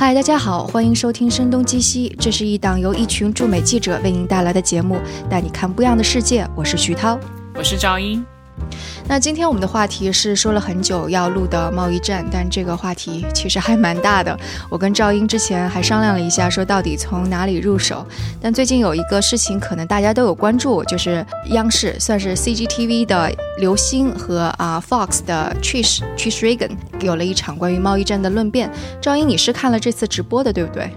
嗨，大家好，欢迎收听《声东击西》，这是一档由一群驻美记者为您带来的节目，带你看不一样的世界。我是徐涛，我是赵英。那今天我们的话题是说了很久要录的贸易战，但这个话题其实还蛮大的。我跟赵英之前还商量了一下，说到底从哪里入手。但最近有一个事情，可能大家都有关注，就是央视算是 CGTV 的刘星和啊 Fox 的 Trish Trish Regan 有了一场关于贸易战的论辩。赵英，你是看了这次直播的，对不对？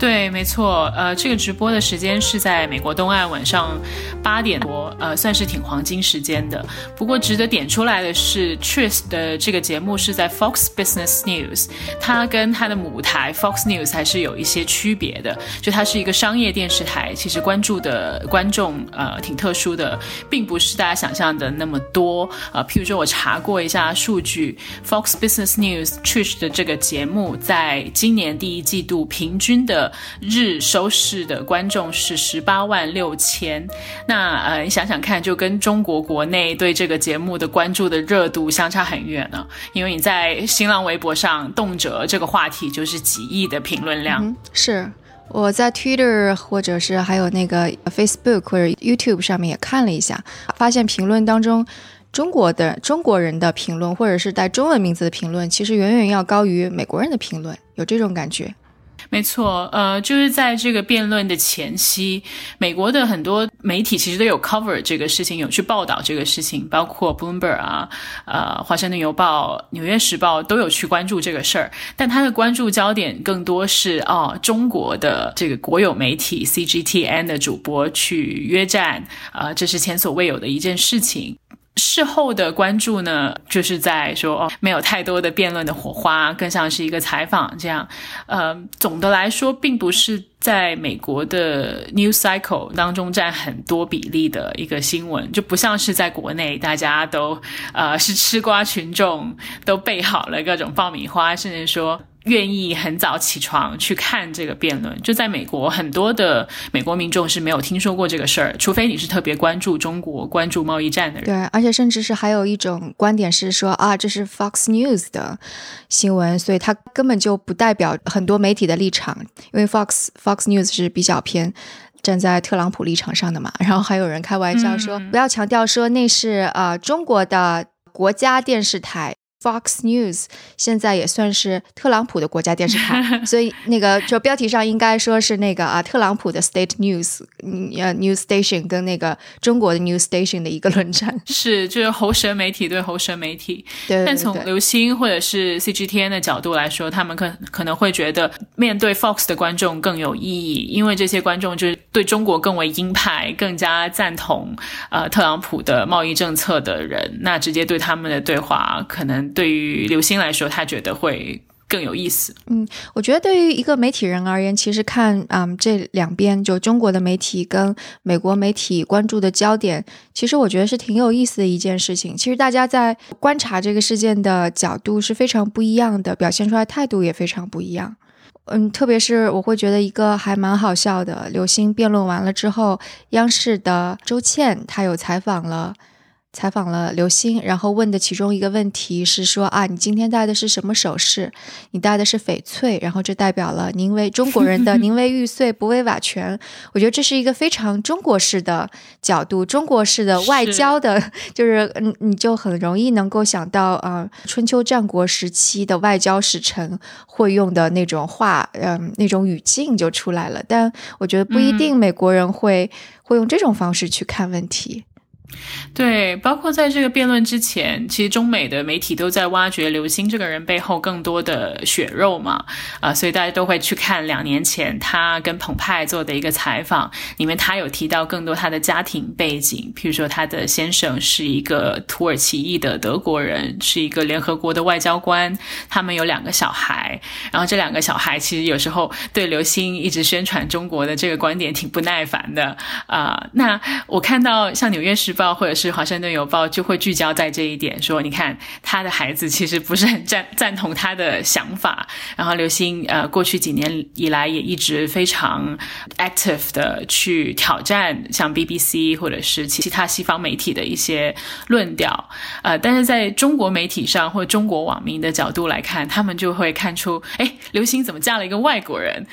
对，没错，呃，这个直播的时间是在美国东岸晚上八点多，呃，算是挺黄金时间的。不过值得点出来的是，Tris 的这个节目是在 Fox Business News，它跟它的母台 Fox News 还是有一些区别的。就它是一个商业电视台，其实关注的观众呃挺特殊的，并不是大家想象的那么多。呃，譬如说我查过一下数据，Fox Business News Tris 的这个节目在今年第一季度平均的。日收视的观众是十八万六千，那呃，你想想看，就跟中国国内对这个节目的关注的热度相差很远呢。因为你在新浪微博上动辄这个话题就是几亿的评论量。是我在 Twitter 或者是还有那个 Facebook 或者 YouTube 上面也看了一下，发现评论当中中国的中国人的评论或者是带中文名字的评论，其实远远要高于美国人的评论，有这种感觉。没错，呃，就是在这个辩论的前夕，美国的很多媒体其实都有 cover 这个事情，有去报道这个事情，包括 Bloomberg 啊，呃，华盛顿邮报、纽约时报都有去关注这个事儿，但他的关注焦点更多是哦，中国的这个国有媒体 CGTN 的主播去约战，啊，这是前所未有的一件事情。事后的关注呢，就是在说哦，没有太多的辩论的火花，更像是一个采访这样。呃，总的来说，并不是在美国的 news cycle 当中占很多比例的一个新闻，就不像是在国内，大家都呃是吃瓜群众，都备好了各种爆米花，甚至说。愿意很早起床去看这个辩论，就在美国，很多的美国民众是没有听说过这个事儿，除非你是特别关注中国、关注贸易战的人。对，而且甚至是还有一种观点是说啊，这是 Fox News 的新闻，所以它根本就不代表很多媒体的立场，因为 Fox Fox News 是比较偏站在特朗普立场上的嘛。然后还有人开玩笑说，不要强调说那是呃中国的国家电视台。Fox News 现在也算是特朗普的国家电视台，所以那个就标题上应该说是那个啊，特朗普的 State News，呃，News Station 跟那个中国的 News Station 的一个论战，是就是喉舌媒体对喉舌媒体。对，但从刘星或者是 CGTN 的角度来说，他们可可能会觉得面对 Fox 的观众更有意义，因为这些观众就是对中国更为鹰派，更加赞同呃特朗普的贸易政策的人，那直接对他们的对话可能。对于刘星来说，他觉得会更有意思。嗯，我觉得对于一个媒体人而言，其实看啊这两边就中国的媒体跟美国媒体关注的焦点，其实我觉得是挺有意思的一件事情。其实大家在观察这个事件的角度是非常不一样的，表现出来态度也非常不一样。嗯，特别是我会觉得一个还蛮好笑的，刘星辩论完了之后，央视的周倩她有采访了。采访了刘星，然后问的其中一个问题是说啊，你今天戴的是什么首饰？你戴的是翡翠，然后这代表了宁为中国人的 宁为玉碎不为瓦全。我觉得这是一个非常中国式的角度，中国式的外交的，就是嗯，你就很容易能够想到啊，春秋战国时期的外交使臣会用的那种话，嗯，那种语境就出来了。但我觉得不一定美国人会会用这种方式去看问题。对，包括在这个辩论之前，其实中美的媒体都在挖掘刘星这个人背后更多的血肉嘛，啊，所以大家都会去看两年前他跟澎湃做的一个采访，里面他有提到更多他的家庭背景，譬如说他的先生是一个土耳其裔的德国人，是一个联合国的外交官，他们有两个小孩，然后这两个小孩其实有时候对刘星一直宣传中国的这个观点挺不耐烦的啊。那我看到像《纽约时报》。报》或者是《华盛顿邮报》就会聚焦在这一点，说你看他的孩子其实不是很赞 赞同他的想法。然后刘星呃，过去几年以来也一直非常 active 的去挑战像 BBC 或者是其他西方媒体的一些论调。呃，但是在中国媒体上或中国网民的角度来看，他们就会看出，哎，刘星怎么嫁了一个外国人？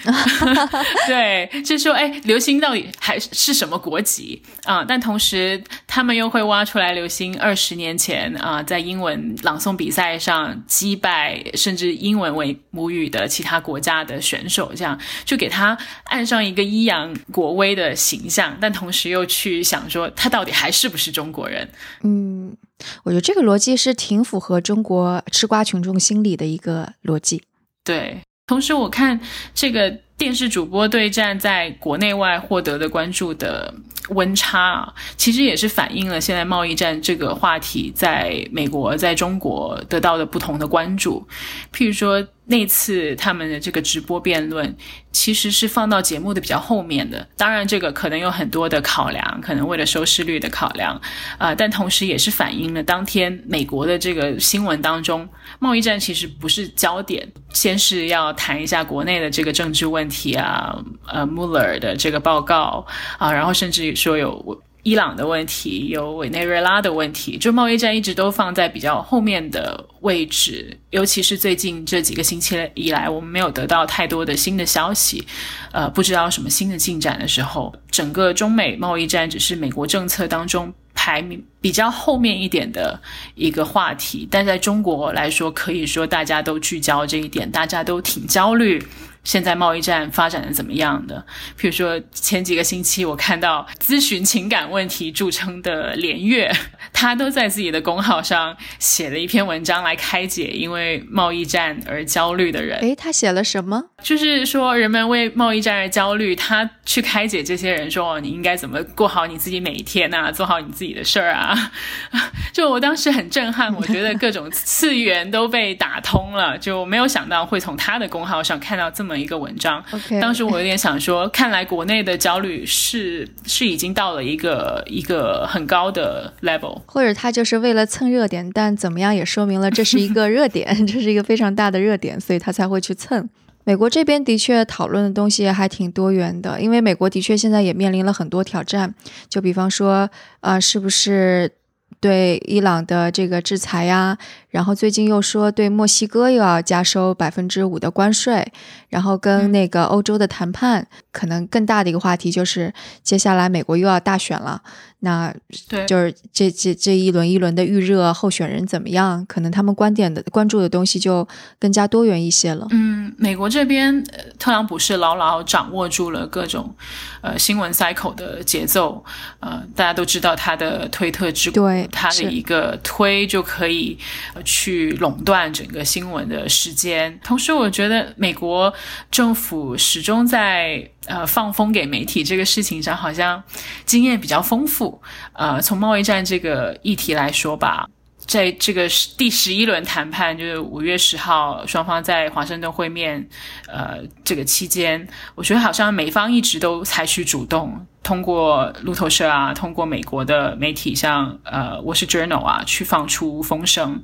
对，就说，哎，刘星到底还是什么国籍啊？但同时，他们又会挖出来刘星二十年前啊，在英文朗诵比赛上击败甚至英文为母语的其他国家的选手，这样就给他按上一个依扬国威的形象。但同时又去想说，他到底还是不是中国人？嗯，我觉得这个逻辑是挺符合中国吃瓜群众心理的一个逻辑。对，同时我看这个。电视主播对战在国内外获得的关注的温差啊，其实也是反映了现在贸易战这个话题在美国、在中国得到的不同的关注。譬如说。那次他们的这个直播辩论，其实是放到节目的比较后面的。当然，这个可能有很多的考量，可能为了收视率的考量，啊，但同时也是反映了当天美国的这个新闻当中，贸易战其实不是焦点，先是要谈一下国内的这个政治问题啊，呃，穆勒的这个报告啊，然后甚至说有。伊朗的问题，有委内瑞拉的问题，就贸易战一直都放在比较后面的位置，尤其是最近这几个星期以来，我们没有得到太多的新的消息，呃，不知道什么新的进展的时候，整个中美贸易战只是美国政策当中排名比较后面一点的一个话题，但在中国来说，可以说大家都聚焦这一点，大家都挺焦虑。现在贸易战发展的怎么样的？比如说前几个星期，我看到咨询情感问题著称的连月，他都在自己的公号上写了一篇文章来开解因为贸易战而焦虑的人。诶，他写了什么？就是说人们为贸易战而焦虑，他去开解这些人，说你应该怎么过好你自己每一天啊，做好你自己的事儿啊。就我当时很震撼，我觉得各种次元都被打通了，就没有想到会从他的公号上看到这么。一个文章，当时我有点想说，看来国内的焦虑是是已经到了一个一个很高的 level，或者他就是为了蹭热点，但怎么样也说明了这是一个热点，这是一个非常大的热点，所以他才会去蹭。美国这边的确讨论的东西还挺多元的，因为美国的确现在也面临了很多挑战，就比方说，呃，是不是对伊朗的这个制裁呀？然后最近又说对墨西哥又要加收百分之五的关税，然后跟那个欧洲的谈判，可能更大的一个话题就是接下来美国又要大选了，那对，就是这这这一轮一轮的预热候选人怎么样？可能他们观点的关注的东西就更加多元一些了。嗯，美国这边特朗普是牢牢掌握住了各种呃新闻 cycle 的节奏，呃，大家都知道他的推特之对他的一个推就可以。去垄断整个新闻的时间，同时我觉得美国政府始终在呃放风给媒体这个事情上，好像经验比较丰富。呃，从贸易战这个议题来说吧。在这个第十一轮谈判，就是五月十号双方在华盛顿会面，呃，这个期间，我觉得好像美方一直都采取主动，通过路透社啊，通过美国的媒体，像呃《Wall Street Journal》啊，去放出风声，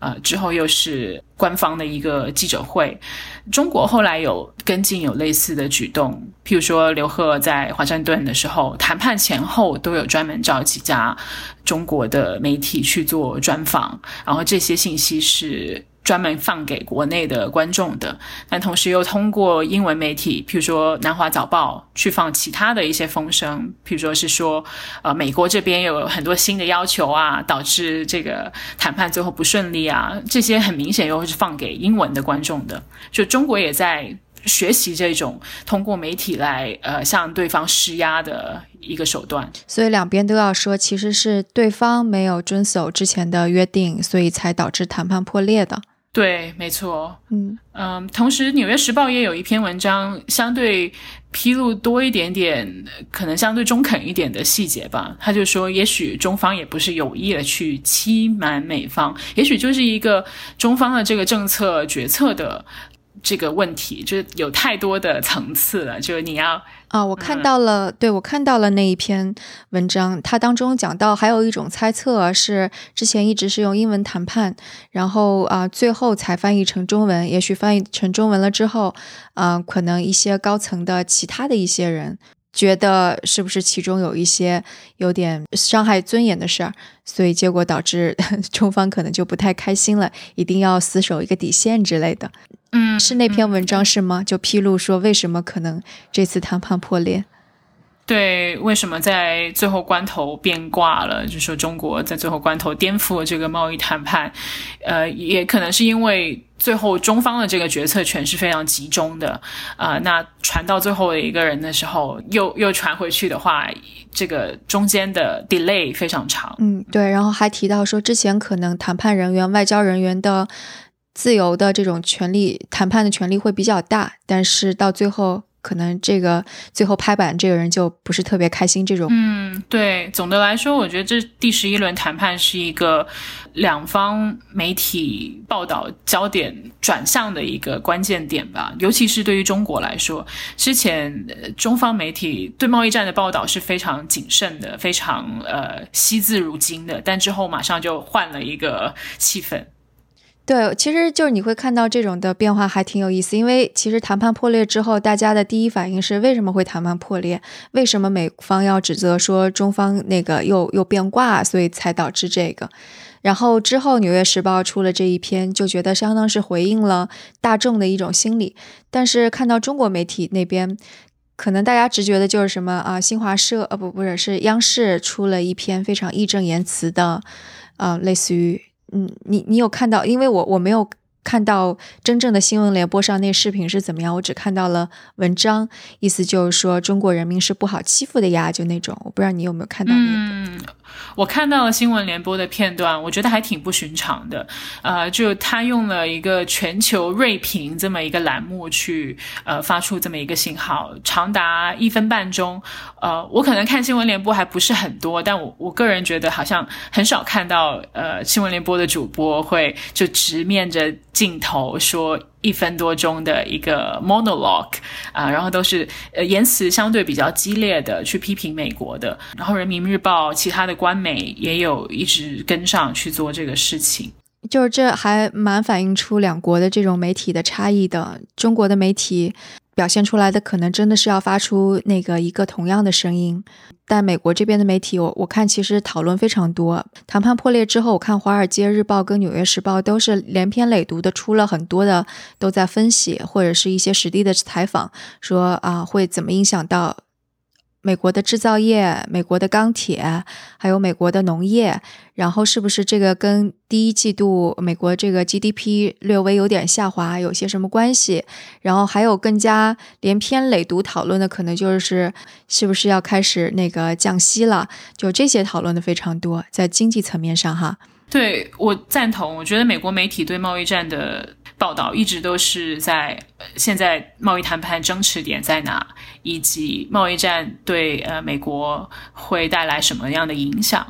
呃，之后又是官方的一个记者会。中国后来有跟进，有类似的举动，譬如说刘鹤在华盛顿的时候，谈判前后都有专门找几家。中国的媒体去做专访，然后这些信息是专门放给国内的观众的。但同时又通过英文媒体，譬如说《南华早报》去放其他的一些风声，譬如说是说，呃，美国这边有很多新的要求啊，导致这个谈判最后不顺利啊。这些很明显又是放给英文的观众的。就中国也在。学习这种通过媒体来呃向对方施压的一个手段，所以两边都要说，其实是对方没有遵守之前的约定，所以才导致谈判破裂的。对，没错。嗯嗯，同时《纽约时报》也有一篇文章，相对披露多一点点，可能相对中肯一点的细节吧。他就说，也许中方也不是有意的去欺瞒美方，也许就是一个中方的这个政策决策的。这个问题，就是有太多的层次了，就是你要啊，我看到了，对我看到了那一篇文章，它当中讲到还有一种猜测是之前一直是用英文谈判，然后啊最后才翻译成中文，也许翻译成中文了之后，啊可能一些高层的其他的一些人。觉得是不是其中有一些有点伤害尊严的事儿，所以结果导致中方可能就不太开心了，一定要死守一个底线之类的。嗯，是那篇文章是吗？就披露说为什么可能这次谈判破裂。对，为什么在最后关头变卦了？就说中国在最后关头颠覆了这个贸易谈判，呃，也可能是因为最后中方的这个决策权是非常集中的，啊，那传到最后的一个人的时候，又又传回去的话，这个中间的 delay 非常长。嗯，对，然后还提到说，之前可能谈判人员、外交人员的自由的这种权利，谈判的权利会比较大，但是到最后。可能这个最后拍板这个人就不是特别开心。这种，嗯，对，总的来说，我觉得这第十一轮谈判是一个两方媒体报道焦点转向的一个关键点吧。尤其是对于中国来说，之前呃中方媒体对贸易战的报道是非常谨慎的，非常呃惜字如金的，但之后马上就换了一个气氛。对，其实就是你会看到这种的变化还挺有意思，因为其实谈判破裂之后，大家的第一反应是为什么会谈判破裂？为什么美方要指责说中方那个又又变卦，所以才导致这个？然后之后《纽约时报》出了这一篇，就觉得相当是回应了大众的一种心理。但是看到中国媒体那边，可能大家直觉的就是什么啊？新华社呃不不是是央视出了一篇非常义正言辞的，呃类似于。嗯，你你有看到？因为我我没有看到真正的新闻联播上那视频是怎么样，我只看到了文章，意思就是说中国人民是不好欺负的呀，就那种。我不知道你有没有看到那个。嗯我看到了新闻联播的片段，我觉得还挺不寻常的。呃，就他用了一个全球锐评这么一个栏目去呃发出这么一个信号，长达一分半钟。呃，我可能看新闻联播还不是很多，但我我个人觉得好像很少看到呃新闻联播的主播会就直面着镜头说。一分多钟的一个 monologue 啊，然后都是呃言辞相对比较激烈的去批评美国的，然后人民日报其他的官媒也有一直跟上去做这个事情，就是这还蛮反映出两国的这种媒体的差异的，中国的媒体。表现出来的可能真的是要发出那个一个同样的声音，但美国这边的媒体，我我看其实讨论非常多。谈判破裂之后，我看《华尔街日报》跟《纽约时报》都是连篇累牍的出了很多的，都在分析或者是一些实地的采访，说啊会怎么影响到。美国的制造业、美国的钢铁，还有美国的农业，然后是不是这个跟第一季度美国这个 GDP 略微有点下滑有些什么关系？然后还有更加连篇累牍讨论的，可能就是是不是要开始那个降息了？就这些讨论的非常多，在经济层面上哈。对我赞同，我觉得美国媒体对贸易战的。报道一直都是在现在贸易谈判争持点在哪，以及贸易战对呃美国会带来什么样的影响？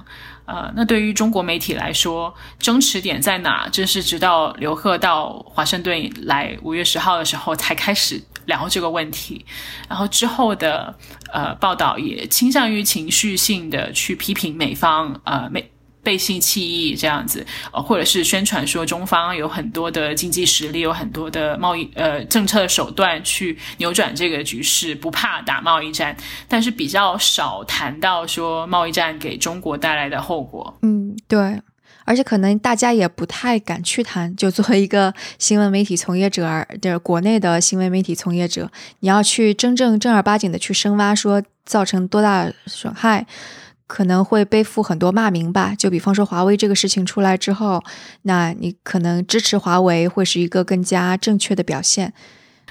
呃，那对于中国媒体来说，争持点在哪？这是直到刘鹤到华盛顿来五月十号的时候才开始聊这个问题，然后之后的呃报道也倾向于情绪性的去批评美方呃美。背信弃义这样子，呃，或者是宣传说中方有很多的经济实力，有很多的贸易呃政策手段去扭转这个局势，不怕打贸易战，但是比较少谈到说贸易战给中国带来的后果。嗯，对，而且可能大家也不太敢去谈。就作为一个新闻媒体从业者，就是国内的新闻媒体从业者，你要去真正正儿八经的去深挖，说造成多大损害。可能会背负很多骂名吧，就比方说华为这个事情出来之后，那你可能支持华为会是一个更加正确的表现。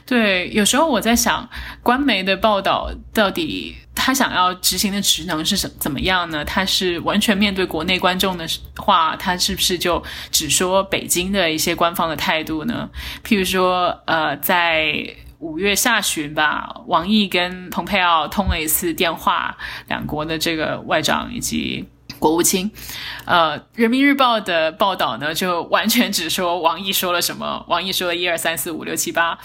对，有时候我在想，官媒的报道到底他想要执行的职能是什怎么样呢？他是完全面对国内观众的话，他是不是就只说北京的一些官方的态度呢？譬如说，呃，在。五月下旬吧，王毅跟蓬佩奥通了一次电话，两国的这个外长以及国务卿。呃，《人民日报》的报道呢，就完全只说王毅说了什么，王毅说了一二三四五六七八。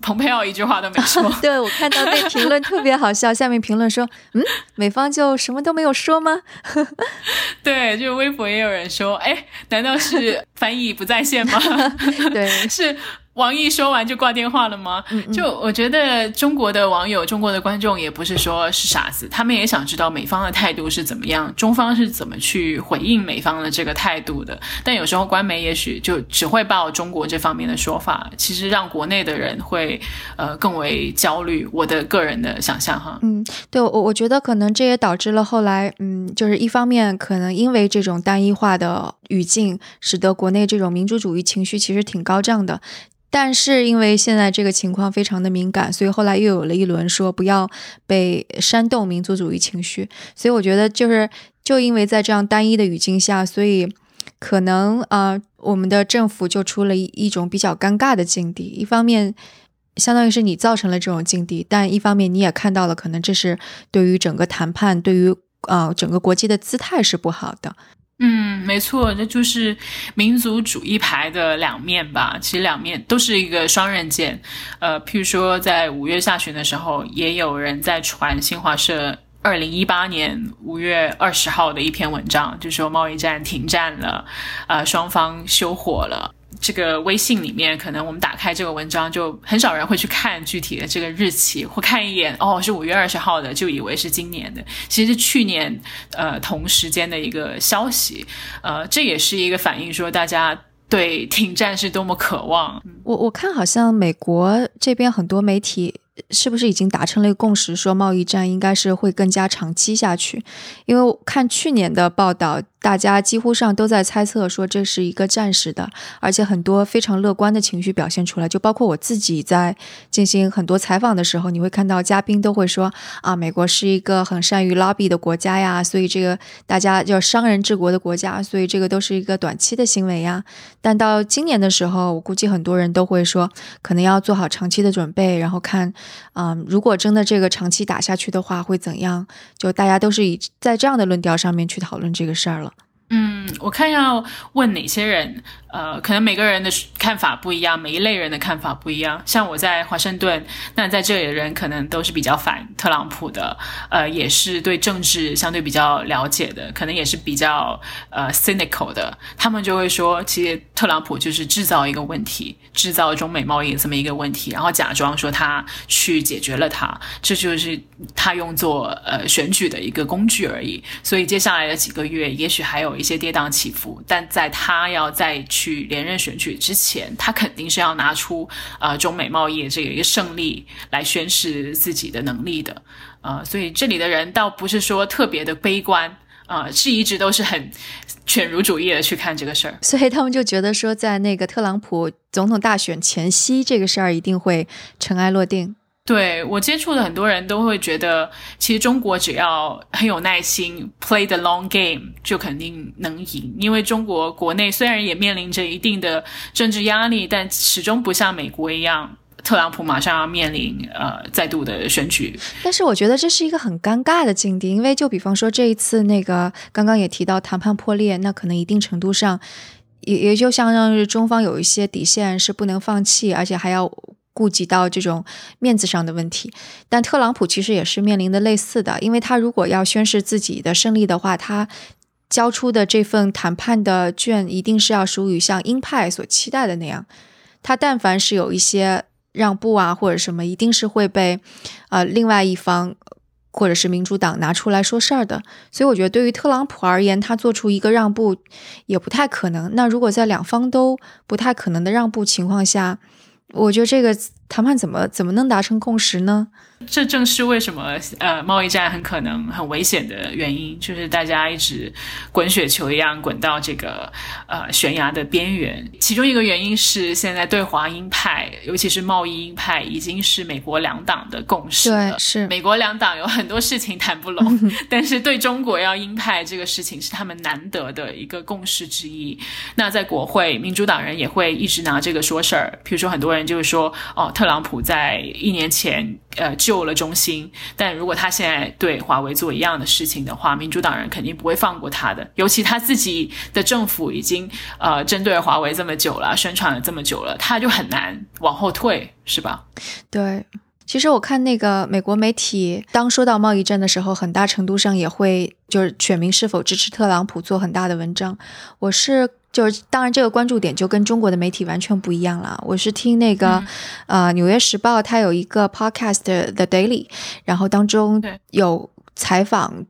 蓬佩奥一句话都没说。对我看到那评论特别好笑，下面评论说：“嗯，美方就什么都没有说吗？” 对，就微博也有人说：“哎，难道是翻译不在线吗？” 对，是。王毅说完就挂电话了吗？就我觉得中国的网友、中国的观众也不是说是傻子，他们也想知道美方的态度是怎么样，中方是怎么去回应美方的这个态度的。但有时候官媒也许就只会报中国这方面的说法，其实让国内的人会呃更为焦虑。我的个人的想象哈，嗯，对我我觉得可能这也导致了后来，嗯，就是一方面可能因为这种单一化的语境，使得国内这种民主主义情绪其实挺高涨的。但是因为现在这个情况非常的敏感，所以后来又有了一轮说不要被煽动民族主义情绪。所以我觉得就是就因为在这样单一的语境下，所以可能啊，我们的政府就出了一一种比较尴尬的境地。一方面，相当于是你造成了这种境地，但一方面你也看到了，可能这是对于整个谈判，对于啊整个国际的姿态是不好的。嗯，没错，这就是民族主义牌的两面吧。其实两面都是一个双刃剑。呃，譬如说，在五月下旬的时候，也有人在传新华社二零一八年五月二十号的一篇文章，就说贸易战停战了，呃，双方休火了。这个微信里面，可能我们打开这个文章，就很少人会去看具体的这个日期，或看一眼，哦，是五月二十号的，就以为是今年的，其实是去年，呃，同时间的一个消息，呃，这也是一个反映说大家对停战是多么渴望。我我看好像美国这边很多媒体。是不是已经达成了一个共识，说贸易战应该是会更加长期下去？因为看去年的报道，大家几乎上都在猜测说这是一个暂时的，而且很多非常乐观的情绪表现出来。就包括我自己在进行很多采访的时候，你会看到嘉宾都会说啊，美国是一个很善于 lobby 的国家呀，所以这个大家叫商人治国的国家，所以这个都是一个短期的行为呀。但到今年的时候，我估计很多人都会说，可能要做好长期的准备，然后看。嗯，如果真的这个长期打下去的话，会怎样？就大家都是以在这样的论调上面去讨论这个事儿了。嗯，我看要问哪些人。呃，可能每个人的看法不一样，每一类人的看法不一样。像我在华盛顿，那在这里的人可能都是比较反特朗普的，呃，也是对政治相对比较了解的，可能也是比较呃 cynical 的。他们就会说，其实特朗普就是制造一个问题，制造中美贸易这么一个问题，然后假装说他去解决了它，这就是他用作呃选举的一个工具而已。所以接下来的几个月，也许还有一些跌宕起伏，但在他要再去。去连任选举之前，他肯定是要拿出呃中美贸易这个一个胜利来宣示自己的能力的，呃，所以这里的人倒不是说特别的悲观，呃，是一直都是很犬儒主义的去看这个事儿，所以他们就觉得说，在那个特朗普总统大选前夕，这个事儿一定会尘埃落定。对我接触的很多人都会觉得，其实中国只要很有耐心，play the long game，就肯定能赢。因为中国国内虽然也面临着一定的政治压力，但始终不像美国一样，特朗普马上要面临呃再度的选举。但是我觉得这是一个很尴尬的境地，因为就比方说这一次那个刚刚也提到谈判破裂，那可能一定程度上也也就相当于中方有一些底线是不能放弃，而且还要。顾及到这种面子上的问题，但特朗普其实也是面临的类似的，因为他如果要宣示自己的胜利的话，他交出的这份谈判的卷一定是要属于像鹰派所期待的那样，他但凡是有一些让步啊或者什么，一定是会被呃另外一方或者是民主党拿出来说事儿的，所以我觉得对于特朗普而言，他做出一个让步也不太可能。那如果在两方都不太可能的让步情况下，我觉得这个谈判怎么怎么能达成共识呢？这正是为什么呃贸易战很可能很危险的原因，就是大家一直滚雪球一样滚到这个呃悬崖的边缘。其中一个原因是现在对华鹰派，尤其是贸易鹰派，已经是美国两党的共识对。是美国两党有很多事情谈不拢，但是对中国要鹰派这个事情是他们难得的一个共识之一。那在国会，民主党人也会一直拿这个说事儿。比如说很多人就是说，哦，特特朗普在一年前呃救了中兴，但如果他现在对华为做一样的事情的话，民主党人肯定不会放过他的。尤其他自己的政府已经呃针对华为这么久了，宣传了这么久了，他就很难往后退，是吧？对。其实我看那个美国媒体，当说到贸易战的时候，很大程度上也会就是选民是否支持特朗普做很大的文章。我是就是当然这个关注点就跟中国的媒体完全不一样了。我是听那个呃《纽约时报》，它有一个 podcast The Daily，然后当中有采访。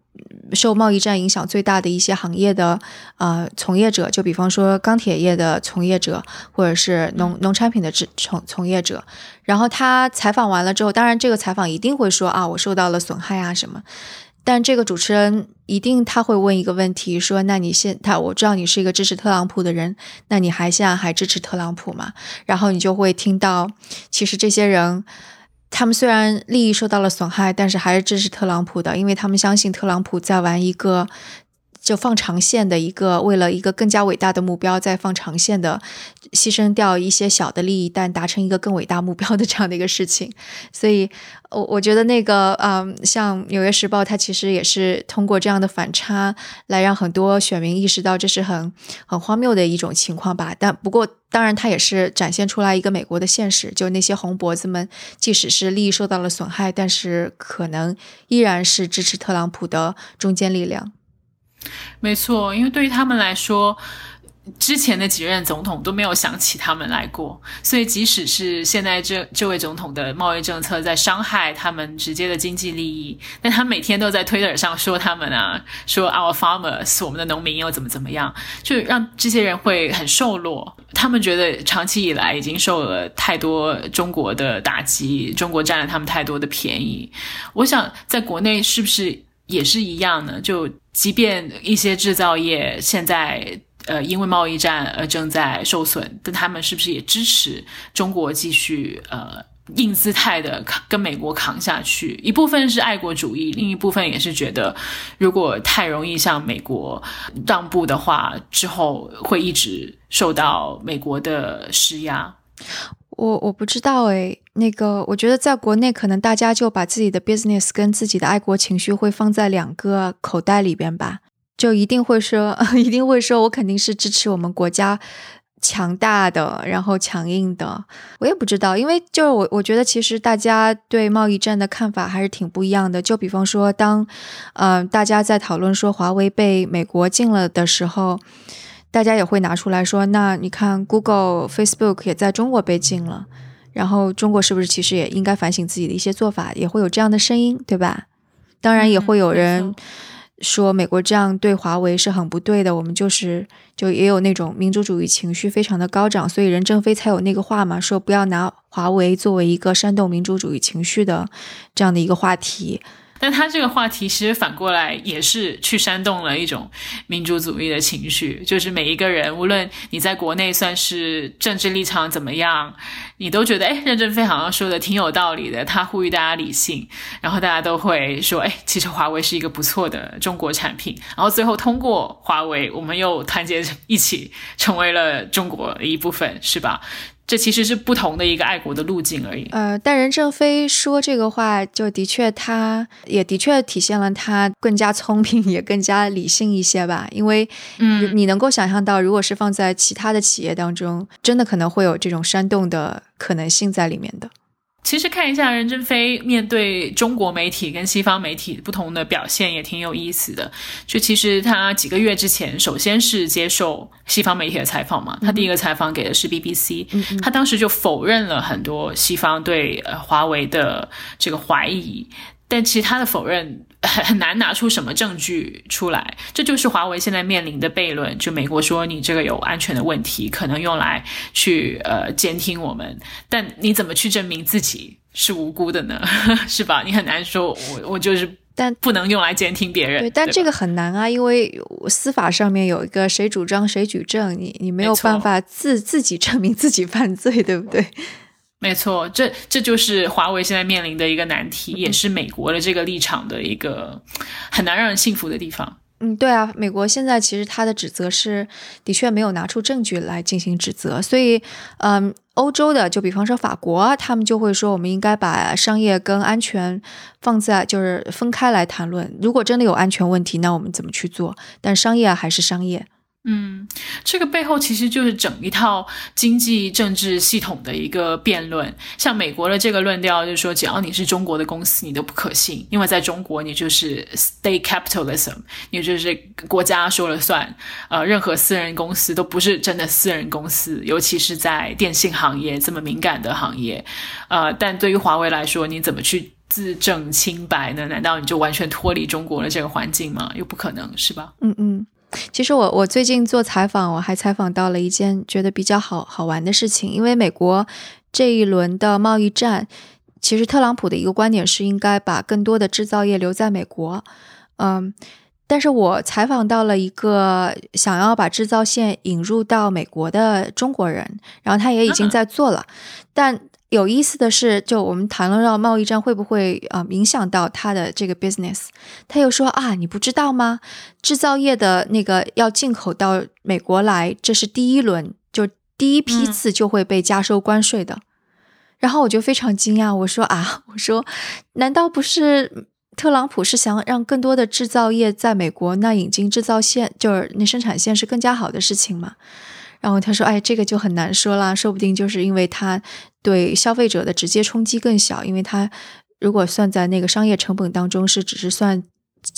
受贸易战影响最大的一些行业的呃从业者，就比方说钢铁业的从业者，或者是农农产品的从从业者。然后他采访完了之后，当然这个采访一定会说啊，我受到了损害啊什么。但这个主持人一定他会问一个问题，说那你现他我知道你是一个支持特朗普的人，那你还现在还支持特朗普吗？然后你就会听到，其实这些人。他们虽然利益受到了损害，但是还是支持特朗普的，因为他们相信特朗普在玩一个就放长线的一个，为了一个更加伟大的目标，在放长线的牺牲掉一些小的利益，但达成一个更伟大目标的这样的一个事情，所以。我我觉得那个，嗯，像《纽约时报》，它其实也是通过这样的反差，来让很多选民意识到这是很很荒谬的一种情况吧。但不过，当然，它也是展现出来一个美国的现实，就那些红脖子们，即使是利益受到了损害，但是可能依然是支持特朗普的中坚力量。没错，因为对于他们来说。之前的几任总统都没有想起他们来过，所以即使是现在这这位总统的贸易政策在伤害他们直接的经济利益，但他每天都在推特上说他们啊，说 our farmers，我们的农民又怎么怎么样，就让这些人会很受落。他们觉得长期以来已经受了太多中国的打击，中国占了他们太多的便宜。我想在国内是不是也是一样呢？就即便一些制造业现在。呃，因为贸易战而正在受损，但他们是不是也支持中国继续呃硬姿态的跟美国扛下去？一部分是爱国主义，另一部分也是觉得，如果太容易向美国让步的话，之后会一直受到美国的施压。我我不知道诶，那个我觉得在国内可能大家就把自己的 business 跟自己的爱国情绪会放在两个口袋里边吧。就一定会说，一定会说，我肯定是支持我们国家强大的，然后强硬的。我也不知道，因为就是我，我觉得其实大家对贸易战的看法还是挺不一样的。就比方说，当嗯大家在讨论说华为被美国禁了的时候，大家也会拿出来说，那你看 Google、Facebook 也在中国被禁了，然后中国是不是其实也应该反省自己的一些做法？也会有这样的声音，对吧？当然也会有人。说美国这样对华为是很不对的，我们就是就也有那种民族主义情绪非常的高涨，所以任正非才有那个话嘛，说不要拿华为作为一个煽动民族主义情绪的这样的一个话题。但他这个话题其实反过来也是去煽动了一种民族主义的情绪，就是每一个人，无论你在国内算是政治立场怎么样，你都觉得，哎，任正非好像说的挺有道理的。他呼吁大家理性，然后大家都会说，哎，其实华为是一个不错的中国产品。然后最后通过华为，我们又团结一起成为了中国的一部分，是吧？这其实是不同的一个爱国的路径而已。呃，但任正非说这个话，就的确，他也的确体现了他更加聪明，也更加理性一些吧。因为，嗯，你能够想象到，如果是放在其他的企业当中，真的可能会有这种煽动的可能性在里面的。其实看一下任正非面对中国媒体跟西方媒体不同的表现也挺有意思的。就其实他几个月之前，首先是接受西方媒体的采访嘛，他第一个采访给的是 BBC，他当时就否认了很多西方对呃华为的这个怀疑。但其他的否认很很难拿出什么证据出来，这就是华为现在面临的悖论。就美国说你这个有安全的问题，可能用来去呃监听我们，但你怎么去证明自己是无辜的呢？是吧？你很难说，我我就是，但不能用来监听别人。对，但这个很难啊，因为司法上面有一个谁主张谁举证，你你没有办法自自己证明自己犯罪，对不对？没错，这这就是华为现在面临的一个难题，也是美国的这个立场的一个很难让人信服的地方。嗯，对啊，美国现在其实他的指责是的确没有拿出证据来进行指责，所以，嗯，欧洲的，就比方说法国，他们就会说，我们应该把商业跟安全放在就是分开来谈论。如果真的有安全问题，那我们怎么去做？但商业还是商业。嗯，这个背后其实就是整一套经济政治系统的一个辩论。像美国的这个论调就是说，只要你是中国的公司，你都不可信，因为在中国你就是 state capitalism，你就是国家说了算。呃，任何私人公司都不是真的私人公司，尤其是在电信行业这么敏感的行业。呃，但对于华为来说，你怎么去自证清白呢？难道你就完全脱离中国的这个环境吗？又不可能是吧？嗯嗯。其实我我最近做采访，我还采访到了一件觉得比较好好玩的事情。因为美国这一轮的贸易战，其实特朗普的一个观点是应该把更多的制造业留在美国。嗯，但是我采访到了一个想要把制造线引入到美国的中国人，然后他也已经在做了，但。有意思的是，就我们谈论到贸易战会不会啊影响到他的这个 business，他又说啊，你不知道吗？制造业的那个要进口到美国来，这是第一轮，就第一批次就会被加收关税的。然后我就非常惊讶，我说啊，我说难道不是特朗普是想让更多的制造业在美国那引进制造线，就是那生产线是更加好的事情吗？然后他说：“哎，这个就很难说了，说不定就是因为它对消费者的直接冲击更小，因为它如果算在那个商业成本当中，是只是算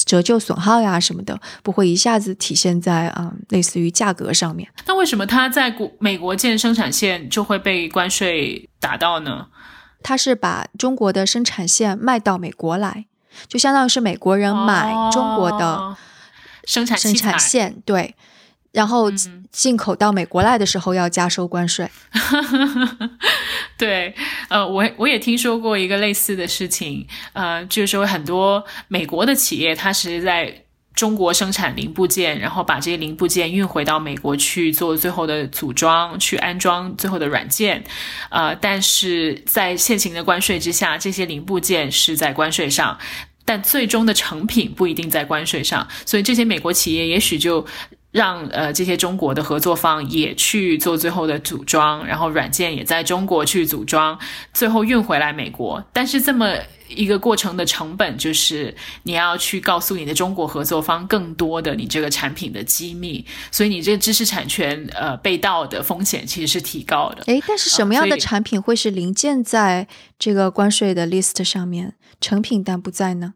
折旧损耗呀什么的，不会一下子体现在啊类似于价格上面。那为什么它在国美国建生产线就会被关税打到呢？它是把中国的生产线卖到美国来，就相当于是美国人买中国的生产生产线，对。”然后进口到美国来的时候要加收关税。对，呃，我我也听说过一个类似的事情，呃，就是说很多美国的企业，它是在中国生产零部件，然后把这些零部件运回到美国去做最后的组装、去安装最后的软件，呃，但是在现行的关税之下，这些零部件是在关税上，但最终的成品不一定在关税上，所以这些美国企业也许就。让呃这些中国的合作方也去做最后的组装，然后软件也在中国去组装，最后运回来美国。但是这么一个过程的成本，就是你要去告诉你的中国合作方更多的你这个产品的机密，所以你这个知识产权呃被盗的风险其实是提高的。诶，但是什么样的产品会是零件在这个关税的 list 上面，成品但不在呢？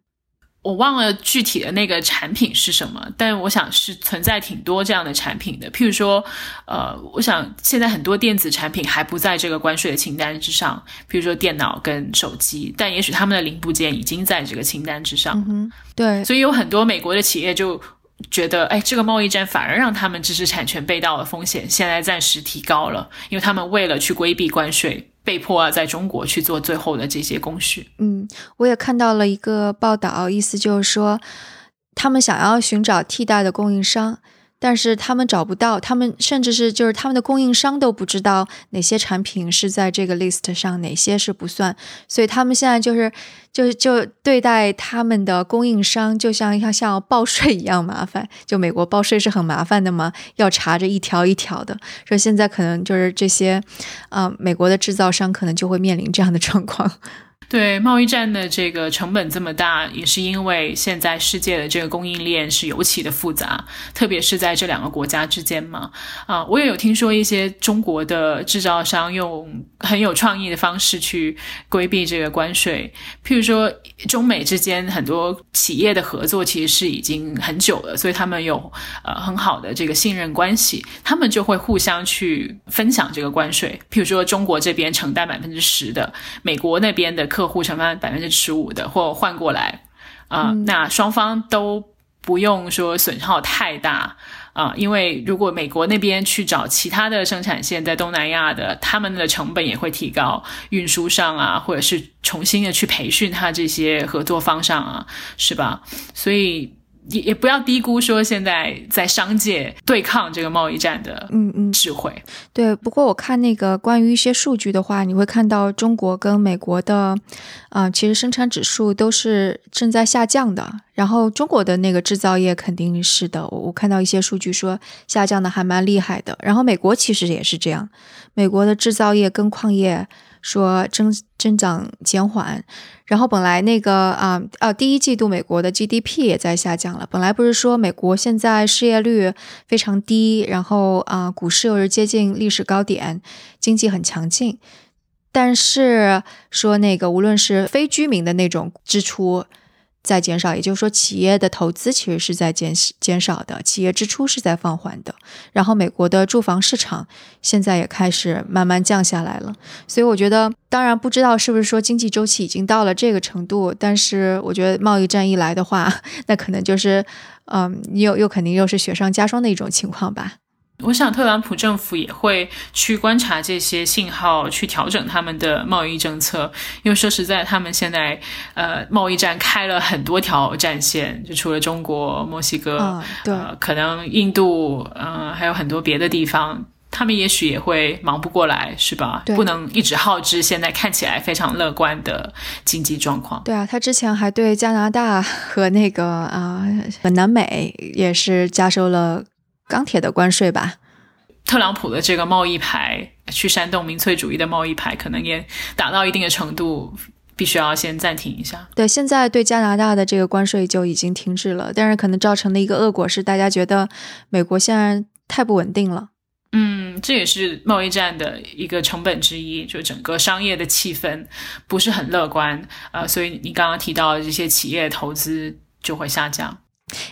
我忘了具体的那个产品是什么，但我想是存在挺多这样的产品的。譬如说，呃，我想现在很多电子产品还不在这个关税的清单之上，譬如说电脑跟手机，但也许他们的零部件已经在这个清单之上。嗯对，所以有很多美国的企业就觉得，哎，这个贸易战反而让他们知识产权被盗的风险现在暂时提高了，因为他们为了去规避关税。被迫啊，在中国去做最后的这些工序。嗯，我也看到了一个报道，意思就是说，他们想要寻找替代的供应商。但是他们找不到，他们甚至是就是他们的供应商都不知道哪些产品是在这个 list 上，哪些是不算，所以他们现在就是就就对待他们的供应商，就像要像报税一样麻烦。就美国报税是很麻烦的嘛，要查着一条一条的。说现在可能就是这些，啊，美国的制造商可能就会面临这样的状况。对贸易战的这个成本这么大，也是因为现在世界的这个供应链是尤其的复杂，特别是在这两个国家之间嘛。啊，我也有听说一些中国的制造商用很有创意的方式去规避这个关税，譬如说中美之间很多企业的合作其实是已经很久了，所以他们有呃很好的这个信任关系，他们就会互相去分享这个关税。譬如说中国这边承担百分之十的，美国那边的。客户承担百分之十五的，或换过来，啊，那双方都不用说损耗太大啊，因为如果美国那边去找其他的生产线在东南亚的，他们的成本也会提高，运输上啊，或者是重新的去培训他这些合作方上啊，是吧？所以也也不要低估说现在在商界对抗这个贸易战的嗯嗯智慧。对，不过我看那个关于一些数据的话，你会看到中国跟美国的，啊、其实生产指数都是正在下降的。然后中国的那个制造业肯定是的，我我看到一些数据说下降的还蛮厉害的。然后美国其实也是这样，美国的制造业跟矿业说增增长减缓。然后本来那个啊啊，第一季度美国的 GDP 也在下降了。本来不是说美国现在失业率非常低，然后啊、股市又是接近历史高点，经济很强劲，但是说那个无论是非居民的那种支出在减少，也就是说企业的投资其实是在减减少的，企业支出是在放缓的。然后美国的住房市场现在也开始慢慢降下来了。所以我觉得，当然不知道是不是说经济周期已经到了这个程度，但是我觉得贸易战一来的话，那可能就是，嗯，又又肯定又是雪上加霜的一种情况吧。我想特朗普政府也会去观察这些信号，去调整他们的贸易政策。因为说实在，他们现在呃贸易战开了很多条战线，就除了中国、墨西哥，啊对呃，可能印度，呃，还有很多别的地方。他们也许也会忙不过来，是吧？对不能一直耗之现在看起来非常乐观的经济状况。对啊，他之前还对加拿大和那个啊、和南美也是加收了钢铁的关税吧？特朗普的这个贸易牌，去煽动民粹主义的贸易牌，可能也打到一定的程度，必须要先暂停一下。对，现在对加拿大的这个关税就已经停止了，但是可能造成的一个恶果是，大家觉得美国现在太不稳定了。嗯，这也是贸易战的一个成本之一，就整个商业的气氛不是很乐观，呃，所以你刚刚提到的这些企业投资就会下降。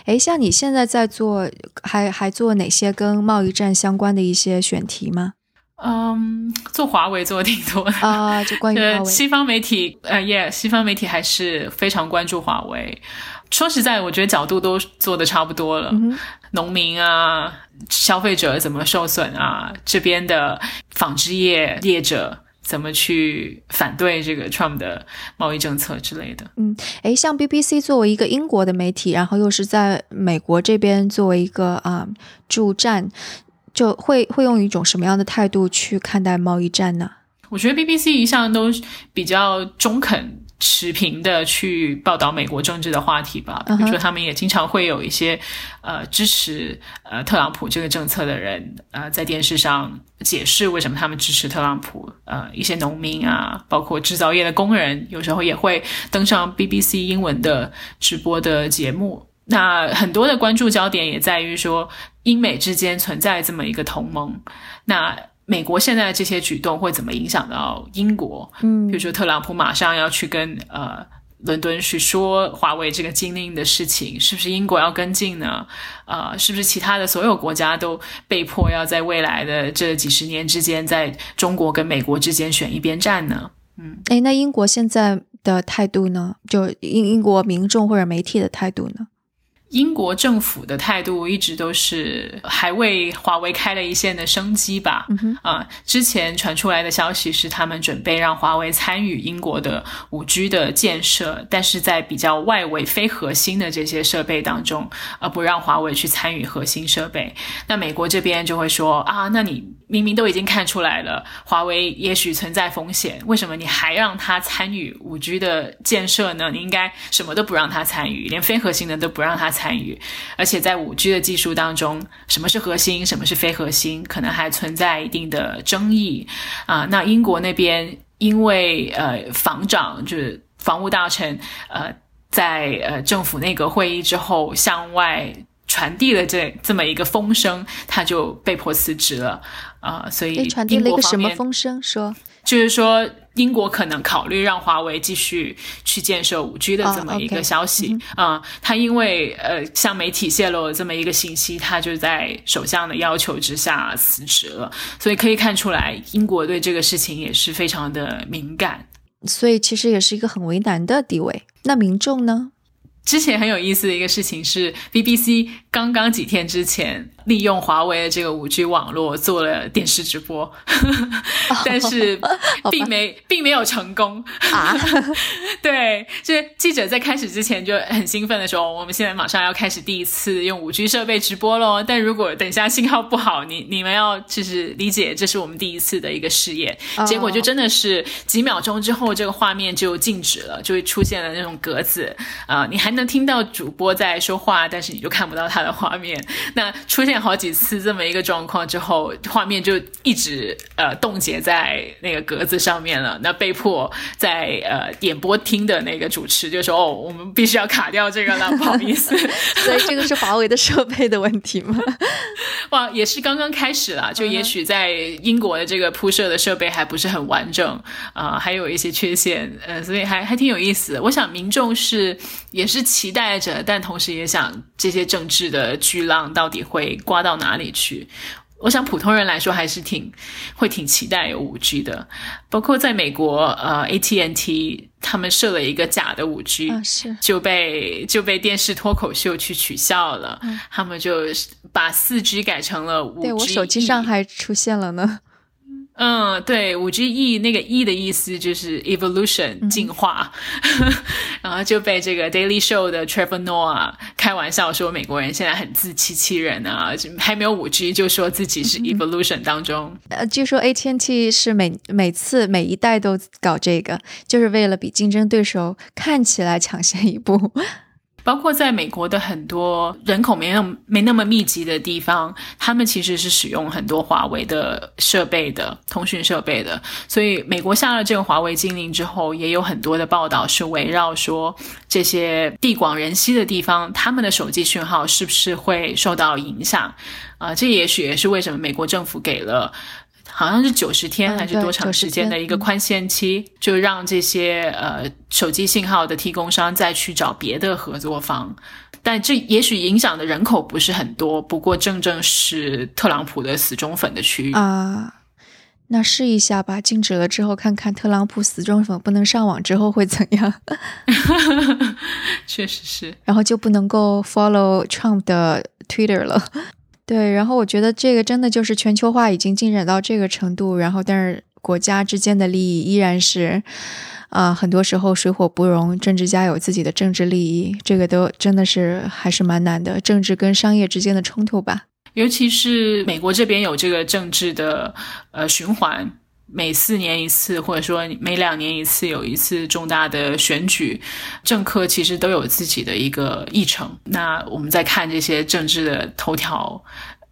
诶，像你现在在做，还还做哪些跟贸易战相关的一些选题吗？嗯，做华为做的挺多的。啊、就关于华呃，为。西方媒体，呃，耶，西方媒体还是非常关注华为。说实在，我觉得角度都做的差不多了。嗯农民啊，消费者怎么受损啊？这边的纺织业业者怎么去反对这个 Trump 的贸易政策之类的？嗯诶，像 BBC 作为一个英国的媒体，然后又是在美国这边作为一个啊、驻站，就会会用一种什么样的态度去看待贸易战呢？我觉得 BBC 一向都比较中肯。持平的去报道美国政治的话题吧，比如说他们也经常会有一些呃支持呃特朗普这个政策的人呃在电视上解释为什么他们支持特朗普，呃一些农民啊，包括制造业的工人，有时候也会登上 BBC 英文的直播的节目。那很多的关注焦点也在于说，英美之间存在这么一个同盟，那美国现在的这些举动会怎么影响到英国？嗯比如说特朗普马上要去跟呃伦敦去说华为这个禁令的事情，是不是英国要跟进呢？呃，是不是其他的所有国家都被迫要在未来的这几十年之间，在中国跟美国之间选一边站呢？嗯诶，那英国现在的态度呢？就英英国民众或者媒体的态度呢？英国政府的态度一直都是还为华为开了一线的生机吧。嗯，啊、之前传出来的消息是他们准备让华为参与英国的五 G 的建设，但是在比较外围非核心的这些设备当中，呃，不让华为去参与核心设备。那美国这边就会说啊，那你明明都已经看出来了，华为也许存在风险，为什么你还让他参与五 G 的建设呢？你应该什么都不让他参与，连非核心的都不让他参与。而且在五 G 的技术当中，什么是核心，什么是非核心，可能还存在一定的争议啊、那英国那边因为呃防长就是防务大臣呃在呃政府内阁会议之后向外。传递了这这么一个风声，他就被迫辞职了，啊、所以诶，传递英了一个什么风声？说就是说，英国可能考虑让华为继续去建设五 G 的哦这么一个消息啊、他因为呃向媒体泄露了这么一个信息，他就在首相的要求之下辞职了。所以可以看出来，英国对这个事情也是非常的敏感。所以其实也是一个很为难的地位。那民众呢？之前很有意思的一个事情是，BBC 刚刚几天之前利用华为的这个五 G 网络做了电视直播，但是并没并没有成功啊。对，就是记者在开始之前就很兴奋的说，我们现在马上要开始第一次用五 G 设备直播喽。但如果等一下信号不好，你你们要就是理解，这是我们第一次的一个试验。结果就真的是几秒钟之后，这个画面就静止了，就会出现了那种格子啊，你还能听到主播在说话，但是你就看不到他的画面。那出现好几次这么一个状况之后，画面就一直呃冻结在那个格子上面了。那被迫在呃演播厅的那个主持就说：“哦，我们必须要卡掉这个了，不好意思。”所以这个是华为的设备的问题吗？哇，也是刚刚开始了，就也许在英国的这个铺设的设备还不是很完整啊，还有一些缺陷，呃，所以还还挺有意思。我想民众是也是期待着，但同时也想这些政治的巨浪到底会刮到哪里去。我想普通人来说还是挺会挺期待有五 G 的，包括在美国，呃，AT&T 他们设了一个假的五 G，是。就被就被电视脱口秀去取笑了，他们就把四 G 改成了五 G，对我手机上还出现了呢。嗯，对，五 G E 那个 E 的意思就是 evolution 进化，然后就被这个 Daily Show 的 Trevor Noah 开玩笑说美国人现在很自欺欺人啊，还没有五 G 就说自己是 evolution 当中。呃，据说 AT&T 是每每次每一代都搞这个，就是为了比竞争对手看起来抢先一步。包括在美国的很多人口没那么没那么密集的地方，他们其实是使用很多华为的设备的通讯设备的。所以美国下了这个华为禁令之后，也有很多的报道是围绕说这些地广人稀的地方，他们的手机讯号是不是会受到影响？啊，这也许也是为什么美国政府给了。好像是九十天还是多长时间的一个宽限期，就让这些呃手机信号的提供商再去找别的合作方，但这也许影响的人口不是很多，不过正正是特朗普的死忠粉的区域啊。那试一下吧，禁止了之后，看看特朗普死忠粉不能上网之后会怎样。确实是，然后就不能够 follow Trump 的 Twitter 了。对，然后我觉得这个真的就是全球化已经进展到这个程度，然后但是国家之间的利益依然是，啊，很多时候水火不容，政治家有自己的政治利益，这个都真的是还是蛮难的，政治跟商业之间的冲突吧。尤其是美国这边有这个政治的呃循环。每四年一次，或者说每两年一次，有一次重大的选举，政客其实都有自己的一个议程。那我们在看这些政治的头条，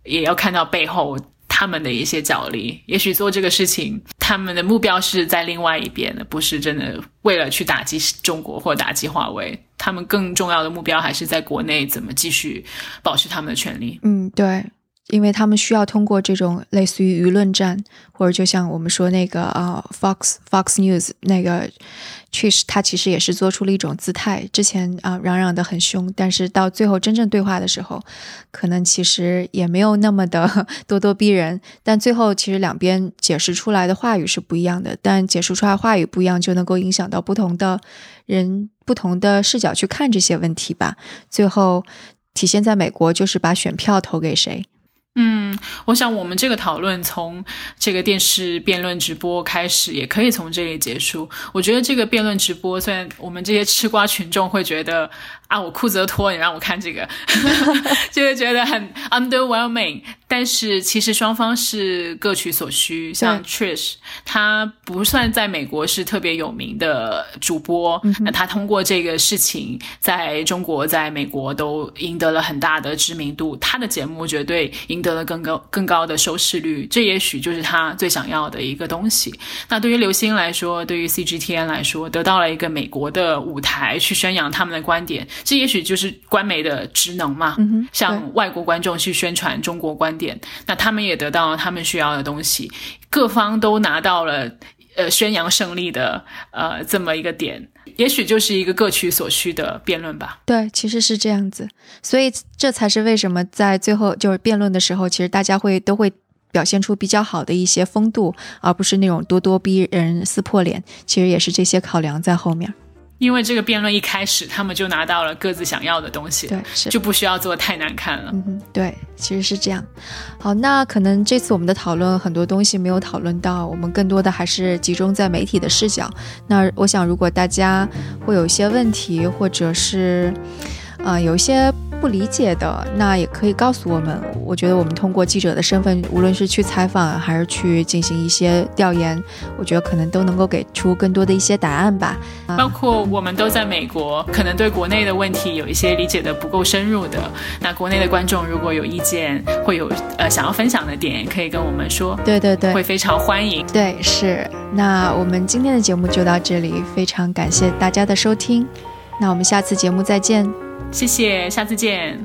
也要看到背后他们的一些角力。也许做这个事情，他们的目标是在另外一边的，不是真的为了去打击中国或打击华为。他们更重要的目标还是在国内怎么继续保持他们的权利。嗯，对。因为他们需要通过这种类似于舆论战，或者就像我们说那个啊，Fox Fox News 那个，确实他其实也是做出了一种姿态。之前啊嚷嚷的很凶，但是到最后真正对话的时候，可能其实也没有那么的 咄咄逼人。但最后其实两边解释出来的话语是不一样的，但解释出来话语不一样，就能够影响到不同的人不同的视角去看这些问题吧。最后体现在美国就是把选票投给谁。嗯，我想我们这个讨论从这个电视辩论直播开始，也可以从这里结束。我觉得这个辩论直播，虽然我们这些吃瓜群众会觉得啊，我裤子都脱，你让我看这个，就会觉得很 underwhelming。但是其实双方是各取所需。像 Trish，他不算在美国是特别有名的主播，那他通过这个事情，在中国、在美国都赢得了很大的知名度。他的节目绝对赢得了更高、更高的收视率，这也许就是他最想要的一个东西。那对于刘星来说，对于 CGTN 来说，得到了一个美国的舞台去宣扬他们的观点，这也许就是官媒的职能嘛。嗯向外国观众去宣传中国观。点，那他们也得到了他们需要的东西，各方都拿到了呃宣扬胜利的呃这么一个点，也许就是一个各取所需的辩论吧。对，其实是这样子，所以这才是为什么在最后就是辩论的时候，其实大家会都会表现出比较好的一些风度，而不是那种咄咄逼人、撕破脸。其实也是这些考量在后面。因为这个辩论一开始，他们就拿到了各自想要的东西，对，是就不需要做太难看了。嗯哼，对，其实是这样。好，那可能这次我们的讨论很多东西没有讨论到，我们更多的还是集中在媒体的视角。那我想，如果大家会有一些问题，或者是。啊，有一些不理解的，那也可以告诉我们。我觉得我们通过记者的身份，无论是去采访还是去进行一些调研，我觉得可能都能够给出更多的一些答案吧。包括我们都在美国，可能对国内的问题有一些理解的不够深入的，那国内的观众如果有意见，会有呃想要分享的点，可以跟我们说。对对对，会非常欢迎。对，是。那我们今天的节目就到这里，非常感谢大家的收听。那我们下次节目再见。谢谢，下次见。